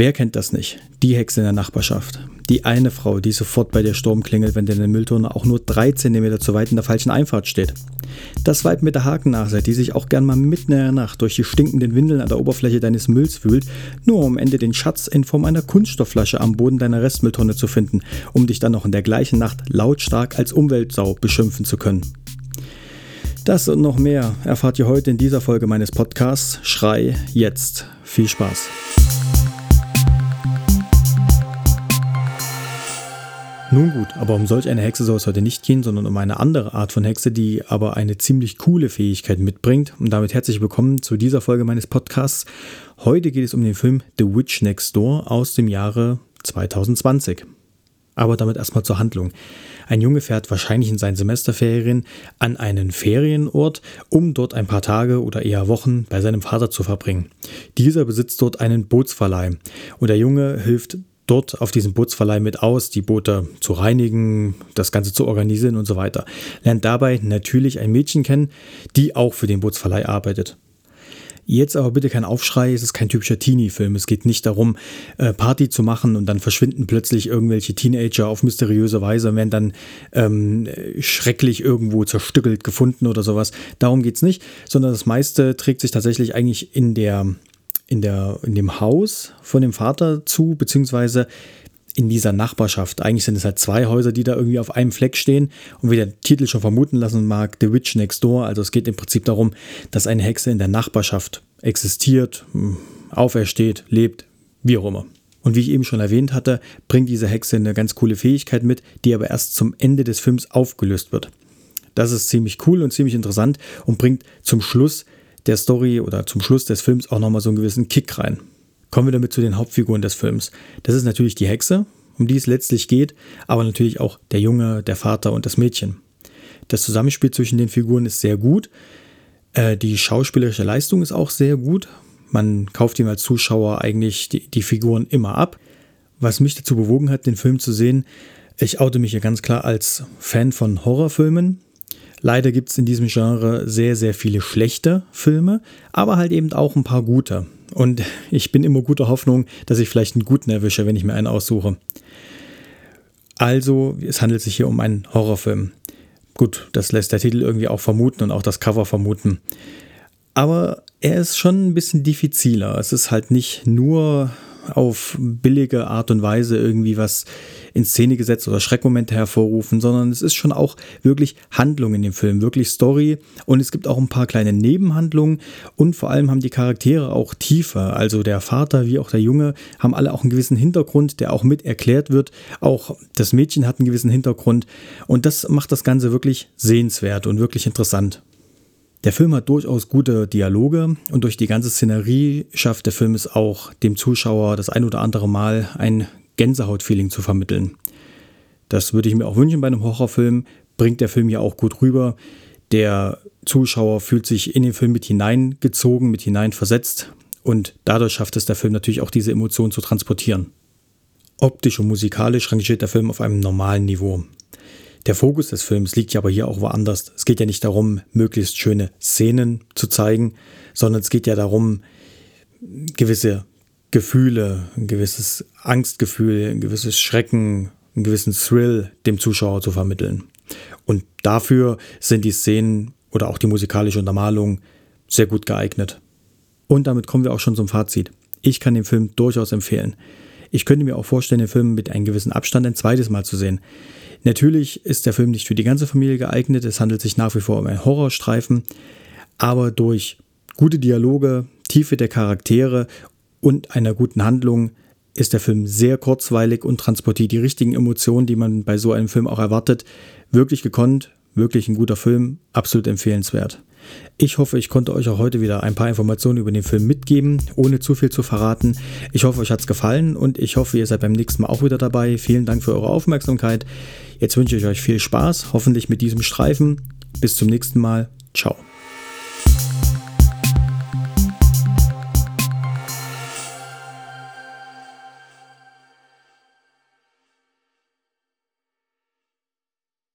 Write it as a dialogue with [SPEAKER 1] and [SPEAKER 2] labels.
[SPEAKER 1] Wer kennt das nicht? Die Hexe in der Nachbarschaft. Die eine Frau, die sofort bei der Sturm klingelt, wenn der Mülltonne auch nur drei Zentimeter zu weit in der falschen Einfahrt steht. Das Weib mit der Hakennase, die sich auch gern mal mitten in der Nacht durch die stinkenden Windeln an der Oberfläche deines Mülls wühlt, nur um am Ende den Schatz in Form einer Kunststoffflasche am Boden deiner Restmülltonne zu finden, um dich dann noch in der gleichen Nacht lautstark als Umweltsau beschimpfen zu können. Das und noch mehr erfahrt ihr heute in dieser Folge meines Podcasts Schrei jetzt. Viel Spaß! Nun gut, aber um solch eine Hexe soll es heute nicht gehen, sondern um eine andere Art von Hexe, die aber eine ziemlich coole Fähigkeit mitbringt. Und damit herzlich willkommen zu dieser Folge meines Podcasts. Heute geht es um den Film The Witch Next Door aus dem Jahre 2020. Aber damit erstmal zur Handlung. Ein Junge fährt wahrscheinlich in seinen Semesterferien an einen Ferienort, um dort ein paar Tage oder eher Wochen bei seinem Vater zu verbringen. Dieser besitzt dort einen Bootsverleih und der Junge hilft dort auf diesem Bootsverleih mit aus, die Boote zu reinigen, das Ganze zu organisieren und so weiter. Lernt dabei natürlich ein Mädchen kennen, die auch für den Bootsverleih arbeitet. Jetzt aber bitte kein Aufschrei, es ist kein typischer Teenie-Film. Es geht nicht darum, äh, Party zu machen und dann verschwinden plötzlich irgendwelche Teenager auf mysteriöse Weise und werden dann ähm, schrecklich irgendwo zerstückelt gefunden oder sowas. Darum geht es nicht, sondern das meiste trägt sich tatsächlich eigentlich in der in, der, in dem Haus von dem Vater zu, beziehungsweise in dieser Nachbarschaft. Eigentlich sind es halt zwei Häuser, die da irgendwie auf einem Fleck stehen. Und wie der Titel schon vermuten lassen mag, The Witch Next Door. Also es geht im Prinzip darum, dass eine Hexe in der Nachbarschaft existiert, hm, aufersteht, lebt, wie auch immer. Und wie ich eben schon erwähnt hatte, bringt diese Hexe eine ganz coole Fähigkeit mit, die aber erst zum Ende des Films aufgelöst wird. Das ist ziemlich cool und ziemlich interessant und bringt zum Schluss der Story oder zum Schluss des Films auch nochmal so einen gewissen Kick rein. Kommen wir damit zu den Hauptfiguren des Films. Das ist natürlich die Hexe, um die es letztlich geht, aber natürlich auch der Junge, der Vater und das Mädchen. Das Zusammenspiel zwischen den Figuren ist sehr gut. Äh, die schauspielerische Leistung ist auch sehr gut. Man kauft ihm als Zuschauer eigentlich die, die Figuren immer ab. Was mich dazu bewogen hat, den Film zu sehen, ich oute mich hier ganz klar als Fan von Horrorfilmen. Leider gibt es in diesem Genre sehr, sehr viele schlechte Filme, aber halt eben auch ein paar gute. Und ich bin immer guter Hoffnung, dass ich vielleicht einen guten erwische, wenn ich mir einen aussuche. Also, es handelt sich hier um einen Horrorfilm. Gut, das lässt der Titel irgendwie auch vermuten und auch das Cover vermuten. Aber er ist schon ein bisschen diffiziler. Es ist halt nicht nur auf billige Art und Weise irgendwie was in Szene gesetzt oder Schreckmomente hervorrufen, sondern es ist schon auch wirklich Handlung in dem Film, wirklich Story und es gibt auch ein paar kleine Nebenhandlungen und vor allem haben die Charaktere auch Tiefe. Also der Vater wie auch der Junge haben alle auch einen gewissen Hintergrund, der auch mit erklärt wird. Auch das Mädchen hat einen gewissen Hintergrund und das macht das Ganze wirklich sehenswert und wirklich interessant. Der Film hat durchaus gute Dialoge und durch die ganze Szenerie schafft der Film es auch, dem Zuschauer das ein oder andere Mal ein Gänsehautfeeling zu vermitteln. Das würde ich mir auch wünschen bei einem Horrorfilm, bringt der Film ja auch gut rüber. Der Zuschauer fühlt sich in den Film mit hineingezogen, mit hineinversetzt und dadurch schafft es der Film natürlich auch diese Emotionen zu transportieren. Optisch und musikalisch rangiert der Film auf einem normalen Niveau. Der Fokus des Films liegt ja aber hier auch woanders. Es geht ja nicht darum, möglichst schöne Szenen zu zeigen, sondern es geht ja darum, gewisse Gefühle, ein gewisses Angstgefühl, ein gewisses Schrecken, einen gewissen Thrill dem Zuschauer zu vermitteln. Und dafür sind die Szenen oder auch die musikalische Untermalung sehr gut geeignet. Und damit kommen wir auch schon zum Fazit. Ich kann den Film durchaus empfehlen. Ich könnte mir auch vorstellen, den Film mit einem gewissen Abstand ein zweites Mal zu sehen. Natürlich ist der Film nicht für die ganze Familie geeignet. Es handelt sich nach wie vor um einen Horrorstreifen. Aber durch gute Dialoge, Tiefe der Charaktere und einer guten Handlung ist der Film sehr kurzweilig und transportiert die richtigen Emotionen, die man bei so einem Film auch erwartet, wirklich gekonnt, wirklich ein guter Film, absolut empfehlenswert. Ich hoffe, ich konnte euch auch heute wieder ein paar Informationen über den Film mitgeben, ohne zu viel zu verraten. Ich hoffe, euch hat es gefallen und ich hoffe, ihr seid beim nächsten Mal auch wieder dabei. Vielen Dank für eure Aufmerksamkeit. Jetzt wünsche ich euch viel Spaß, hoffentlich mit diesem Streifen. Bis zum nächsten Mal. Ciao.